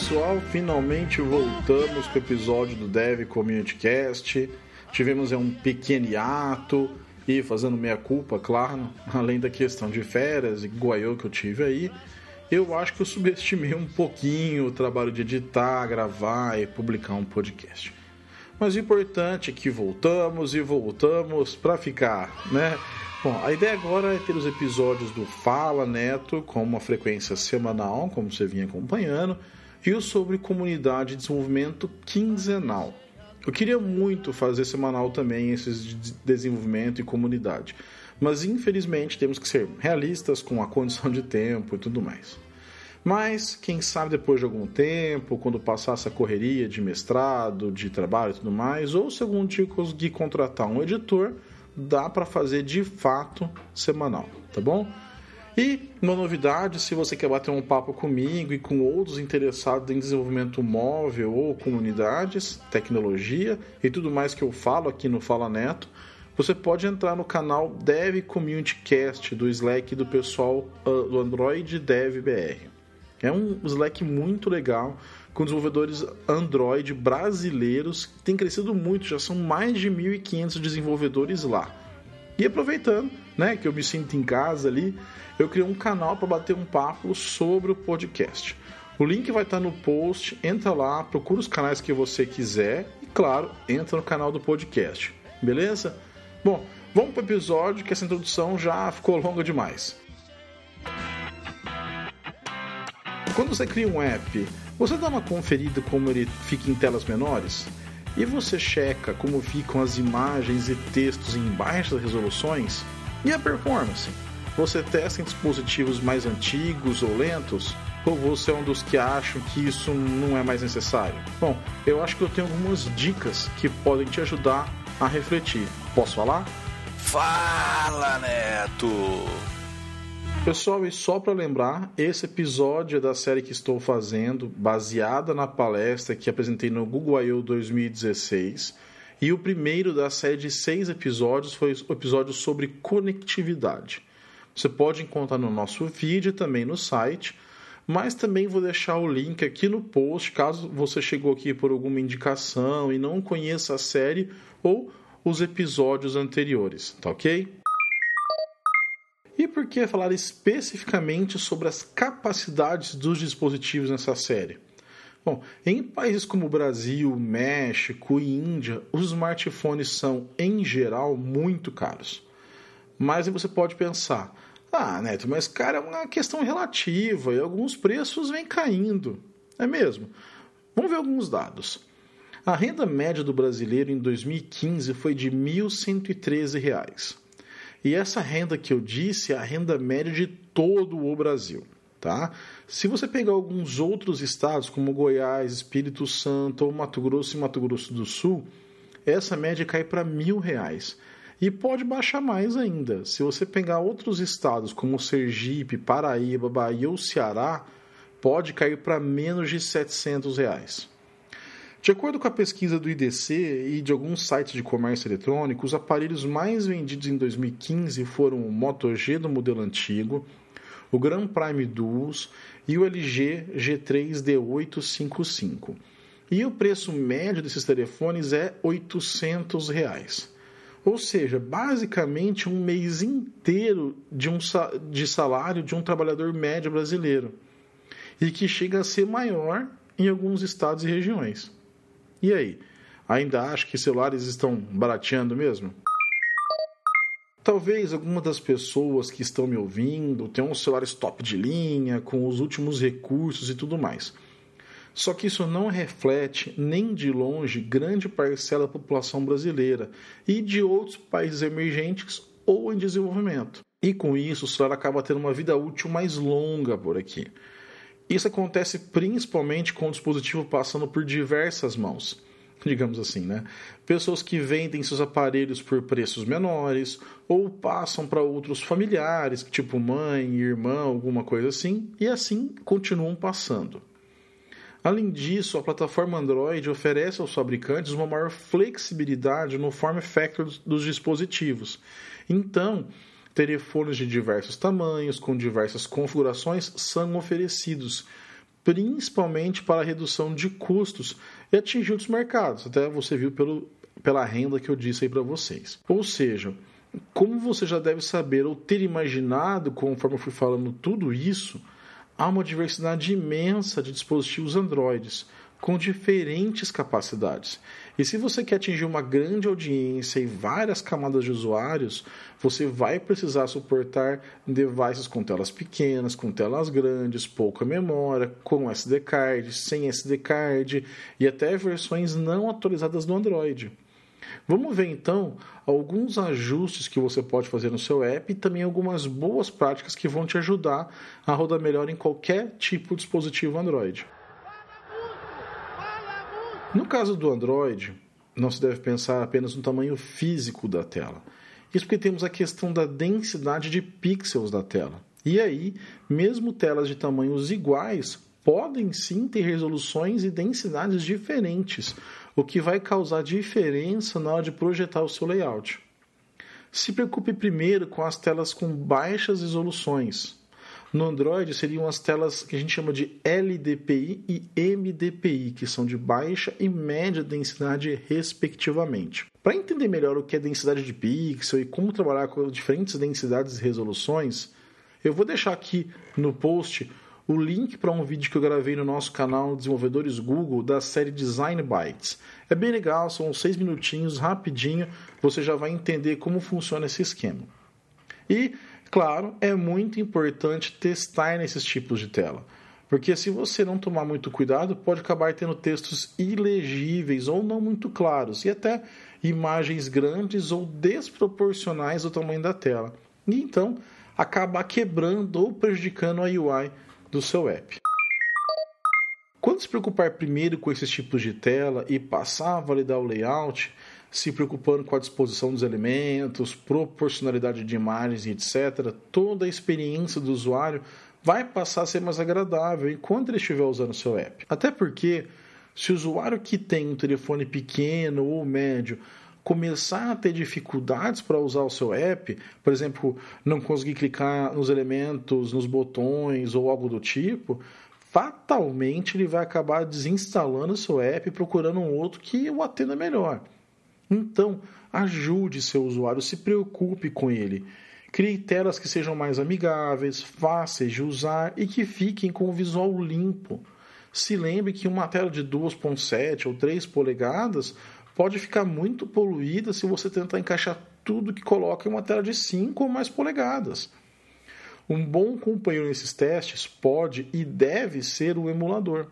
pessoal, finalmente voltamos com o episódio do Dev Community Cast. Tivemos um pequeno hiato e fazendo meia culpa, claro, além da questão de férias e guaiô que eu tive aí. Eu acho que eu subestimei um pouquinho o trabalho de editar, gravar e publicar um podcast. Mas o importante é que voltamos e voltamos para ficar, né? Bom, a ideia agora é ter os episódios do Fala Neto com uma frequência semanal, como você vinha acompanhando, e o sobre comunidade de desenvolvimento quinzenal. Eu queria muito fazer semanal também esses de desenvolvimento e comunidade, mas infelizmente temos que ser realistas com a condição de tempo e tudo mais. Mas, quem sabe depois de algum tempo, quando passar essa correria de mestrado, de trabalho e tudo mais, ou se algum dia conseguir contratar um editor, dá para fazer de fato semanal, tá bom? E uma novidade, se você quer bater um papo comigo e com outros interessados em desenvolvimento móvel ou comunidades, tecnologia e tudo mais que eu falo aqui no Fala Neto, você pode entrar no canal Dev Community Cast do Slack do pessoal uh, do Android Dev BR. É um Slack muito legal com desenvolvedores Android brasileiros tem crescido muito, já são mais de 1.500 desenvolvedores lá. E aproveitando, né, que eu me sinto em casa ali, eu criei um canal para bater um papo sobre o podcast. O link vai estar no post, entra lá, procura os canais que você quiser e, claro, entra no canal do podcast. Beleza? Bom, vamos para o episódio que essa introdução já ficou longa demais. Quando você cria um app, você dá uma conferida como ele fica em telas menores? E você checa como ficam as imagens e textos em baixas resoluções? E a performance? Você testa em dispositivos mais antigos ou lentos? Ou você é um dos que acham que isso não é mais necessário? Bom, eu acho que eu tenho algumas dicas que podem te ajudar a refletir. Posso falar? Fala, Neto! Pessoal, e só para lembrar, esse episódio é da série que estou fazendo, baseada na palestra que apresentei no Google I.O. 2016. E o primeiro da série de seis episódios foi o episódio sobre conectividade. Você pode encontrar no nosso vídeo também no site, mas também vou deixar o link aqui no post caso você chegou aqui por alguma indicação e não conheça a série ou os episódios anteriores, tá ok? E por que falar especificamente sobre as capacidades dos dispositivos nessa série? Bom, em países como Brasil, México e Índia, os smartphones são, em geral, muito caros. Mas você pode pensar, ah, Neto, mas cara, é uma questão relativa e alguns preços vêm caindo. É mesmo? Vamos ver alguns dados. A renda média do brasileiro em 2015 foi de R$ 1.113. E essa renda que eu disse é a renda média de todo o Brasil. Tá? Se você pegar alguns outros estados, como Goiás, Espírito Santo ou Mato Grosso e Mato Grosso do Sul, essa média cai para mil reais. E pode baixar mais ainda. Se você pegar outros estados, como Sergipe, Paraíba, Bahia ou Ceará, pode cair para menos de 700 reais. De acordo com a pesquisa do IDC e de alguns sites de comércio eletrônico, os aparelhos mais vendidos em 2015 foram o Moto G do modelo antigo, o Grand Prime Duos e o LG G3 D855. E o preço médio desses telefones é 800 reais. Ou seja, basicamente um mês inteiro de, um, de salário de um trabalhador médio brasileiro. E que chega a ser maior em alguns estados e regiões. E aí? Ainda acha que celulares estão barateando mesmo? Talvez alguma das pessoas que estão me ouvindo tenham celulares top de linha, com os últimos recursos e tudo mais. Só que isso não reflete nem de longe grande parcela da população brasileira e de outros países emergentes ou em desenvolvimento. E com isso, o celular acaba tendo uma vida útil mais longa por aqui. Isso acontece principalmente com o dispositivo passando por diversas mãos, digamos assim, né? Pessoas que vendem seus aparelhos por preços menores ou passam para outros familiares, tipo mãe, irmã, alguma coisa assim, e assim continuam passando. Além disso, a plataforma Android oferece aos fabricantes uma maior flexibilidade no form factor dos dispositivos. Então, telefones de diversos tamanhos, com diversas configurações, são oferecidos, principalmente para a redução de custos e atingir outros mercados. Até você viu pelo, pela renda que eu disse aí para vocês. Ou seja, como você já deve saber ou ter imaginado, conforme eu fui falando tudo isso, há uma diversidade imensa de dispositivos Androids com diferentes capacidades. E se você quer atingir uma grande audiência e várias camadas de usuários, você vai precisar suportar devices com telas pequenas, com telas grandes, pouca memória, com SD card, sem SD card e até versões não atualizadas do Android. Vamos ver então alguns ajustes que você pode fazer no seu app e também algumas boas práticas que vão te ajudar a rodar melhor em qualquer tipo de dispositivo Android. No caso do Android, não se deve pensar apenas no tamanho físico da tela. Isso porque temos a questão da densidade de pixels da tela. E aí, mesmo telas de tamanhos iguais podem sim ter resoluções e densidades diferentes, o que vai causar diferença na hora de projetar o seu layout. Se preocupe primeiro com as telas com baixas resoluções, no Android seriam as telas que a gente chama de LDPI e MDPI, que são de baixa e média densidade, respectivamente. Para entender melhor o que é densidade de pixel e como trabalhar com diferentes densidades e resoluções, eu vou deixar aqui no post o link para um vídeo que eu gravei no nosso canal Desenvolvedores Google da série Design Bytes. É bem legal, são seis minutinhos, rapidinho, você já vai entender como funciona esse esquema. E Claro, é muito importante testar nesses tipos de tela, porque se você não tomar muito cuidado, pode acabar tendo textos ilegíveis ou não muito claros e até imagens grandes ou desproporcionais do tamanho da tela. E então acabar quebrando ou prejudicando a UI do seu app. Quando se preocupar primeiro com esses tipos de tela e passar a validar o layout, se preocupando com a disposição dos elementos, proporcionalidade de imagens e etc., toda a experiência do usuário vai passar a ser mais agradável enquanto ele estiver usando o seu app. Até porque, se o usuário que tem um telefone pequeno ou médio começar a ter dificuldades para usar o seu app, por exemplo, não conseguir clicar nos elementos, nos botões ou algo do tipo, fatalmente ele vai acabar desinstalando o seu app e procurando um outro que o atenda melhor. Então, ajude seu usuário, se preocupe com ele. Crie telas que sejam mais amigáveis, fáceis de usar e que fiquem com o visual limpo. Se lembre que uma tela de 2.7 ou 3 polegadas pode ficar muito poluída se você tentar encaixar tudo que coloca em uma tela de 5 ou mais polegadas. Um bom companheiro nesses testes pode e deve ser o emulador.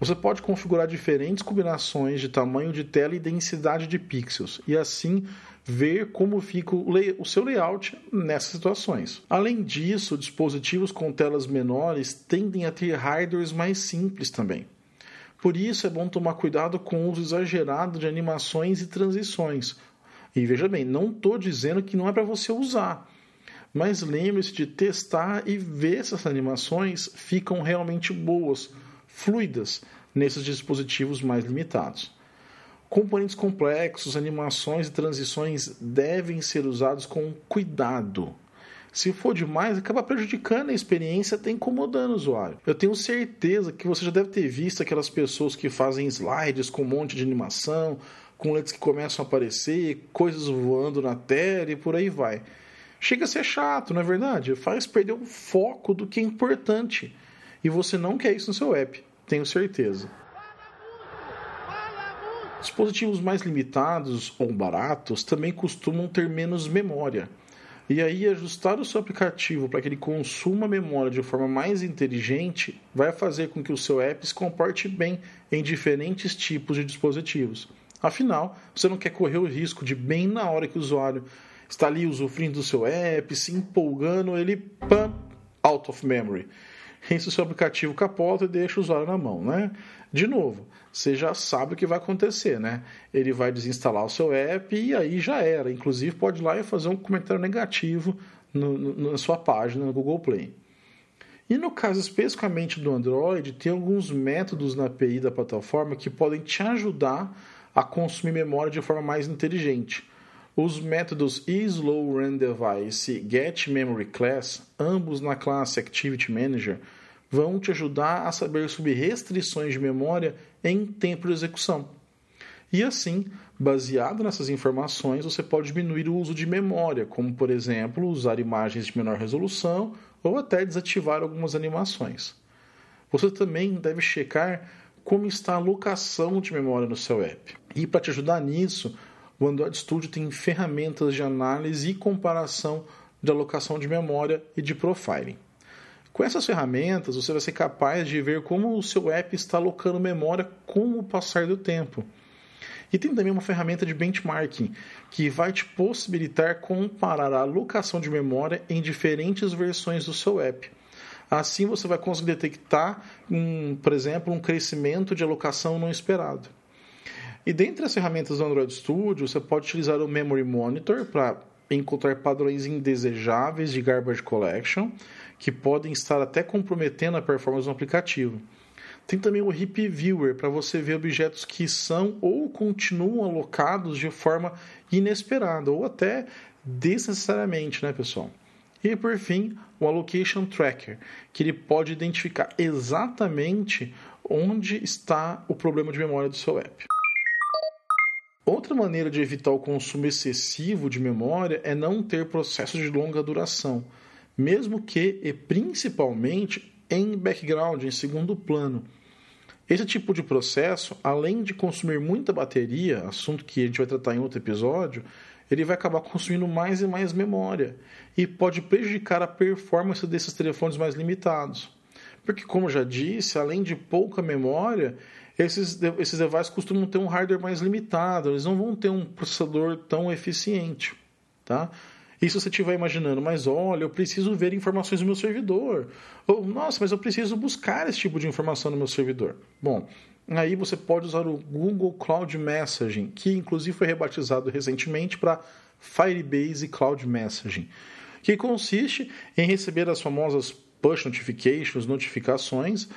Você pode configurar diferentes combinações de tamanho de tela e densidade de pixels e assim ver como fica o, seu layout nessas situações. Além disso, dispositivos com telas menores tendem a ter hardwares mais simples também. Por isso é bom tomar cuidado com o uso exagerado de animações e transições. E veja bem, não estou dizendo que não é para você usar, mas lembre-se de testar e ver se essas animações ficam realmente boas fluidas nesses dispositivos mais limitados. Componentes complexos, animações e transições devem ser usados com cuidado. Se for demais, acaba prejudicando a experiência até incomodando o usuário. Eu tenho certeza que você já deve ter visto aquelas pessoas que fazem slides com um monte de animação, com letras que começam a aparecer, coisas voando na tela e por aí vai. Chega a ser chato, não é verdade? Faz perder o foco do que é importante. E você não quer isso no seu app tenho certeza. Dispositivos mais limitados ou baratos também costumam ter menos memória. E aí, ajustar o seu aplicativo para que ele consuma memória de forma mais inteligente vai fazer com que o seu app se comporte bem em diferentes tipos de dispositivos. Afinal, você não quer correr o risco de, bem na hora que o usuário está ali usufruindo do seu app, se empolgando, ele pam, out of memory esse seu aplicativo capota e deixa o usuário na mão, né? De novo, você já sabe o que vai acontecer, né? Ele vai desinstalar o seu app e aí já era. Inclusive, pode ir lá e fazer um comentário negativo no, no, na sua página no Google Play. E no caso especificamente do Android, tem alguns métodos na API da plataforma que podem te ajudar a consumir memória de forma mais inteligente. Os métodos isLowRunDevice e getMemoryClass, ambos na classe Activity Manager, vão te ajudar a saber sobre restrições de memória em tempo de execução. E assim, baseado nessas informações, você pode diminuir o uso de memória, como por exemplo, usar imagens de menor resolução ou até desativar algumas animações. Você também deve checar como está a alocação de memória no seu app. E para te ajudar nisso, o Android Studio tem ferramentas de análise e comparação de alocação de memória e de profiling. Com essas ferramentas, você vai ser capaz de ver como o seu app está alocando memória com o passar do tempo. E tem também uma ferramenta de benchmarking que vai te possibilitar comparar a alocação de memória em diferentes versões do seu app. Assim você vai conseguir detectar, um, por exemplo, um crescimento de alocação não esperado. E dentre as ferramentas do Android Studio, você pode utilizar o Memory Monitor para encontrar padrões indesejáveis de garbage collection que podem estar até comprometendo a performance do aplicativo. Tem também o Heap Viewer para você ver objetos que são ou continuam alocados de forma inesperada ou até desnecessariamente, né, pessoal? E por fim, o Allocation Tracker, que ele pode identificar exatamente onde está o problema de memória do seu app. Outra maneira de evitar o consumo excessivo de memória é não ter processos de longa duração, mesmo que e principalmente em background, em segundo plano. Esse tipo de processo, além de consumir muita bateria, assunto que a gente vai tratar em outro episódio, ele vai acabar consumindo mais e mais memória e pode prejudicar a performance desses telefones mais limitados. Porque, como já disse, além de pouca memória, esses, esses devices costumam ter um hardware mais limitado, eles não vão ter um processador tão eficiente. Tá? E se você estiver imaginando, mas olha, eu preciso ver informações no meu servidor. Ou, nossa, mas eu preciso buscar esse tipo de informação no meu servidor. Bom, aí você pode usar o Google Cloud Messaging, que inclusive foi rebatizado recentemente para Firebase Cloud Messaging, que consiste em receber as famosas push notifications, notificações,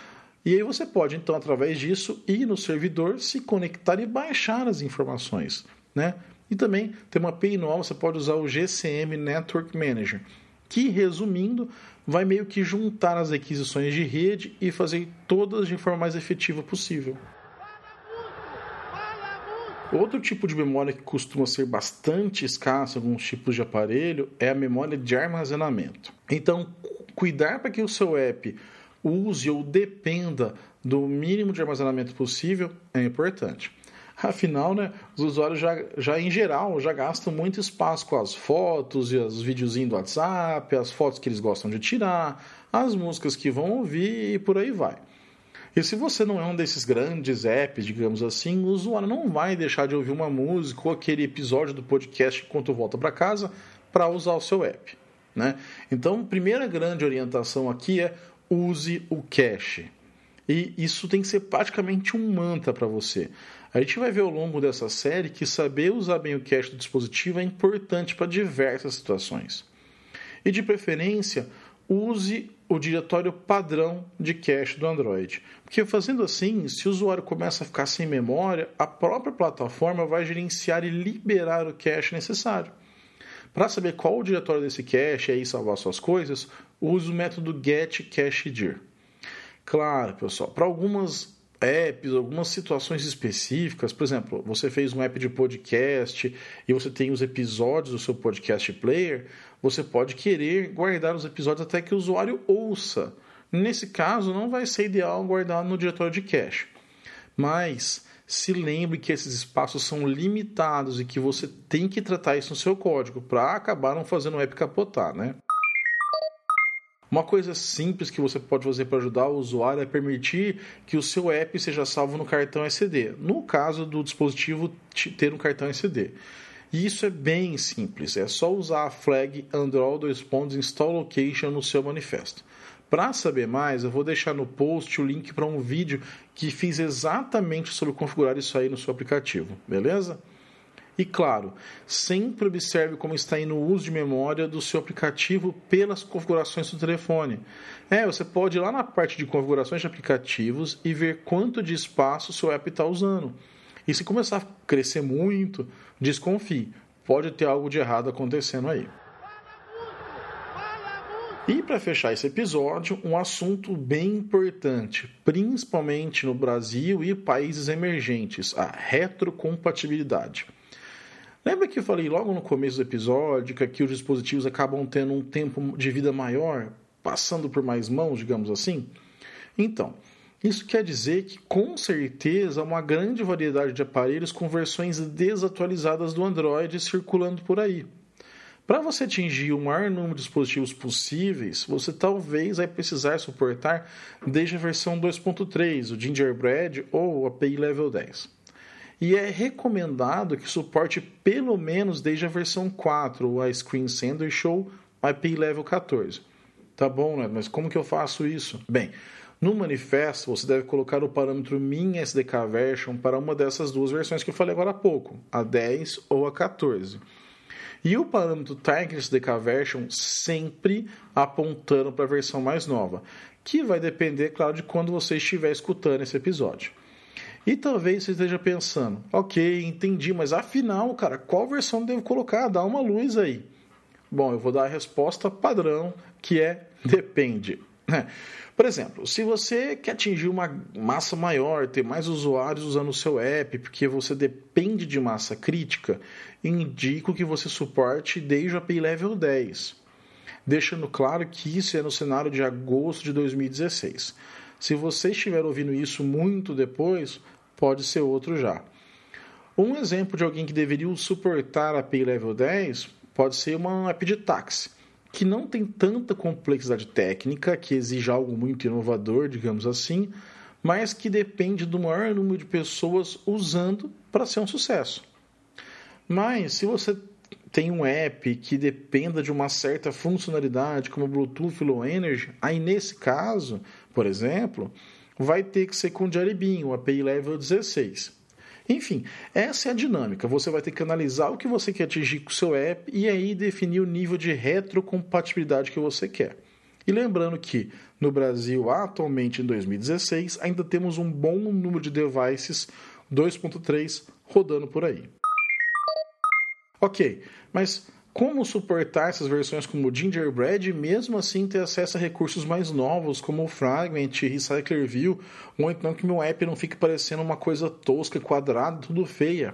e aí você pode, então, através disso, ir no servidor, se conectar e baixar as informações. Né? E também tem uma API nova, você pode usar o GCM Network Manager, que, resumindo, vai meio que juntar as aquisições de rede e fazer todas de forma mais efetiva possível. Outro tipo de memória que costuma ser bastante escassa em alguns tipos de aparelho é a memória de armazenamento. Então, cuidar para que o seu app use ou dependa do mínimo de armazenamento possível é importante. Afinal, né, os usuários já, já em geral já gastam muito espaço com as fotos e os videozinhos do WhatsApp, as fotos que eles gostam de tirar, as músicas que vão ouvir e por aí vai. E se você não é um desses grandes apps, digamos assim, o usuário não vai deixar de ouvir uma música ou aquele episódio do podcast enquanto volta para casa para usar o seu app. Né? Então, primeira grande orientação aqui é use o cache. E isso tem que ser praticamente um mantra para você. A gente vai ver ao longo dessa série que saber usar bem o cache do dispositivo é importante para diversas situações. E de preferência, use o diretório padrão de cache do Android. Porque fazendo assim, se o usuário começa a ficar sem memória, a própria plataforma vai gerenciar e liberar o cache necessário. Para saber qual o diretório desse cache e aí salvar suas coisas, use o método getCachedir. Claro, pessoal, para algumas apps, algumas situações específicas, por exemplo, você fez um app de podcast e você tem os episódios do seu podcast player, você pode querer guardar os episódios até que o usuário ouça. Nesse caso, não vai ser ideal guardar no diretório de cache. Mas se lembre que esses espaços são limitados e que você tem que tratar isso no seu código para acabar não fazendo o app capotar, né? Uma coisa simples que você pode fazer para ajudar o usuário é permitir que o seu app seja salvo no cartão SD, no caso do dispositivo ter um cartão SD. E isso é bem simples, é só usar a flag Android install location no seu manifesto. Para saber mais, eu vou deixar no post o link para um vídeo que fiz exatamente sobre configurar isso aí no seu aplicativo, beleza? E claro, sempre observe como está indo o uso de memória do seu aplicativo pelas configurações do telefone. É, você pode ir lá na parte de configurações de aplicativos e ver quanto de espaço o seu app está usando. E se começar a crescer muito, desconfie. Pode ter algo de errado acontecendo aí. E para fechar esse episódio, um assunto bem importante, principalmente no Brasil e países emergentes, a retrocompatibilidade. Lembra que eu falei logo no começo do episódio que aqui os dispositivos acabam tendo um tempo de vida maior, passando por mais mãos, digamos assim? Então, isso quer dizer que com certeza há uma grande variedade de aparelhos com versões desatualizadas do Android circulando por aí. Para você atingir o maior número de dispositivos possíveis, você talvez vai precisar suportar desde a versão 2.3, o Gingerbread ou o API Level 10. E é recomendado que suporte pelo menos desde a versão 4, o Screen Sandwich ou API Level 14. Tá bom, né? Mas como que eu faço isso? Bem, no manifesto, você deve colocar o parâmetro min SDK version para uma dessas duas versões que eu falei agora há pouco, a 10 ou a 14. E o parâmetro target SDK version sempre apontando para a versão mais nova, que vai depender, claro, de quando você estiver escutando esse episódio. E talvez você esteja pensando, ok, entendi, mas afinal, cara, qual versão devo colocar? Dá uma luz aí. Bom, eu vou dar a resposta padrão, que é depende. Por exemplo, se você quer atingir uma massa maior, ter mais usuários usando o seu app, porque você depende de massa crítica, indico que você suporte desde o API Level 10, deixando claro que isso é no cenário de agosto de 2016. Se você estiver ouvindo isso muito depois, pode ser outro já. Um exemplo de alguém que deveria suportar a API Level 10 pode ser uma app de táxi que não tem tanta complexidade técnica, que exige algo muito inovador, digamos assim, mas que depende do maior número de pessoas usando para ser um sucesso. Mas se você tem um app que dependa de uma certa funcionalidade, como Bluetooth Low Energy, aí nesse caso, por exemplo, vai ter que ser com Jelly Bean, o API Level 16. Enfim, essa é a dinâmica. Você vai ter que analisar o que você quer atingir com o seu app e aí definir o nível de retrocompatibilidade que você quer. E lembrando que no Brasil, atualmente em 2016, ainda temos um bom número de devices 2.3 rodando por aí. Ok, mas como suportar essas versões como Gingerbread e mesmo assim ter acesso a recursos mais novos como o Fragment, Recycler View, ou então que meu app não fique parecendo uma coisa tosca, quadrada, tudo feia?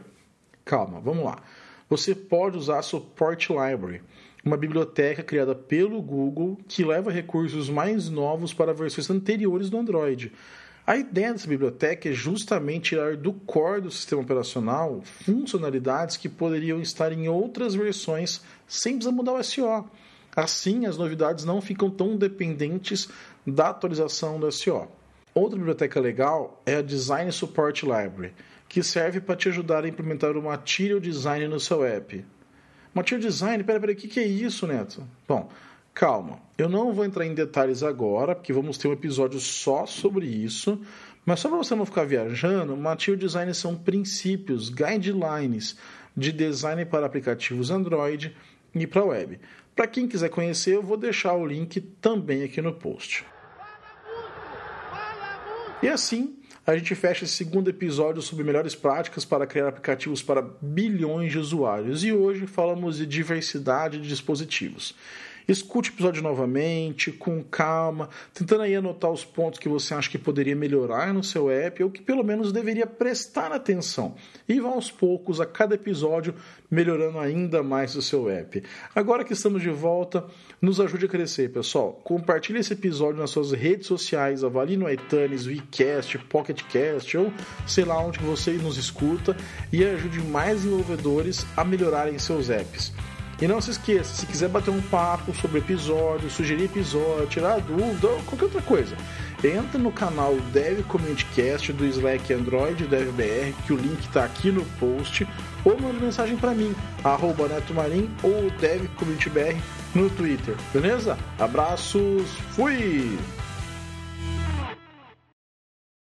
Calma, vamos lá. Você pode usar a Support Library, uma biblioteca criada pelo Google que leva recursos mais novos para versões anteriores do Android. A ideia dessa biblioteca é justamente tirar do core do sistema operacional funcionalidades que poderiam estar em outras versões sem precisar mudar o SO. Assim, as novidades não ficam tão dependentes da atualização do SO. Outra biblioteca legal é a Design Support Library, que serve para te ajudar a implementar o Material Design no seu app. Material Design, peraí, peraí, o que, que é isso, Neto? Bom, calma. Eu não vou entrar em detalhes agora, porque vamos ter um episódio só sobre isso. Mas só para você não ficar viajando, Material Design são princípios, guidelines de design para aplicativos Android e para web. Para quem quiser conhecer, eu vou deixar o link também aqui no post. E assim, a gente fecha esse segundo episódio sobre melhores práticas para criar aplicativos para bilhões de usuários. E hoje falamos de diversidade de dispositivos. Escute o episódio novamente, com calma, tentando aí anotar os pontos que você acha que poderia melhorar no seu app ou que pelo menos deveria prestar atenção. E vá aos poucos, a cada episódio, melhorando ainda mais o seu app. Agora que estamos de volta, nos ajude a crescer, pessoal. Compartilhe esse episódio nas suas redes sociais, avalie no iTunes, WeCast, PocketCast ou sei lá onde você nos escuta e ajude mais desenvolvedores a melhorarem seus apps. E não se esqueça, se quiser bater um papo sobre episódio, sugerir episódio, tirar dúvida ou qualquer outra coisa, entra no canal Dev Communitycast do Slack Android DevBR, que o link está aqui no post, ou manda mensagem para mim, arroba netomarim ou DevCommunityBR no Twitter, beleza? Abraços, fui!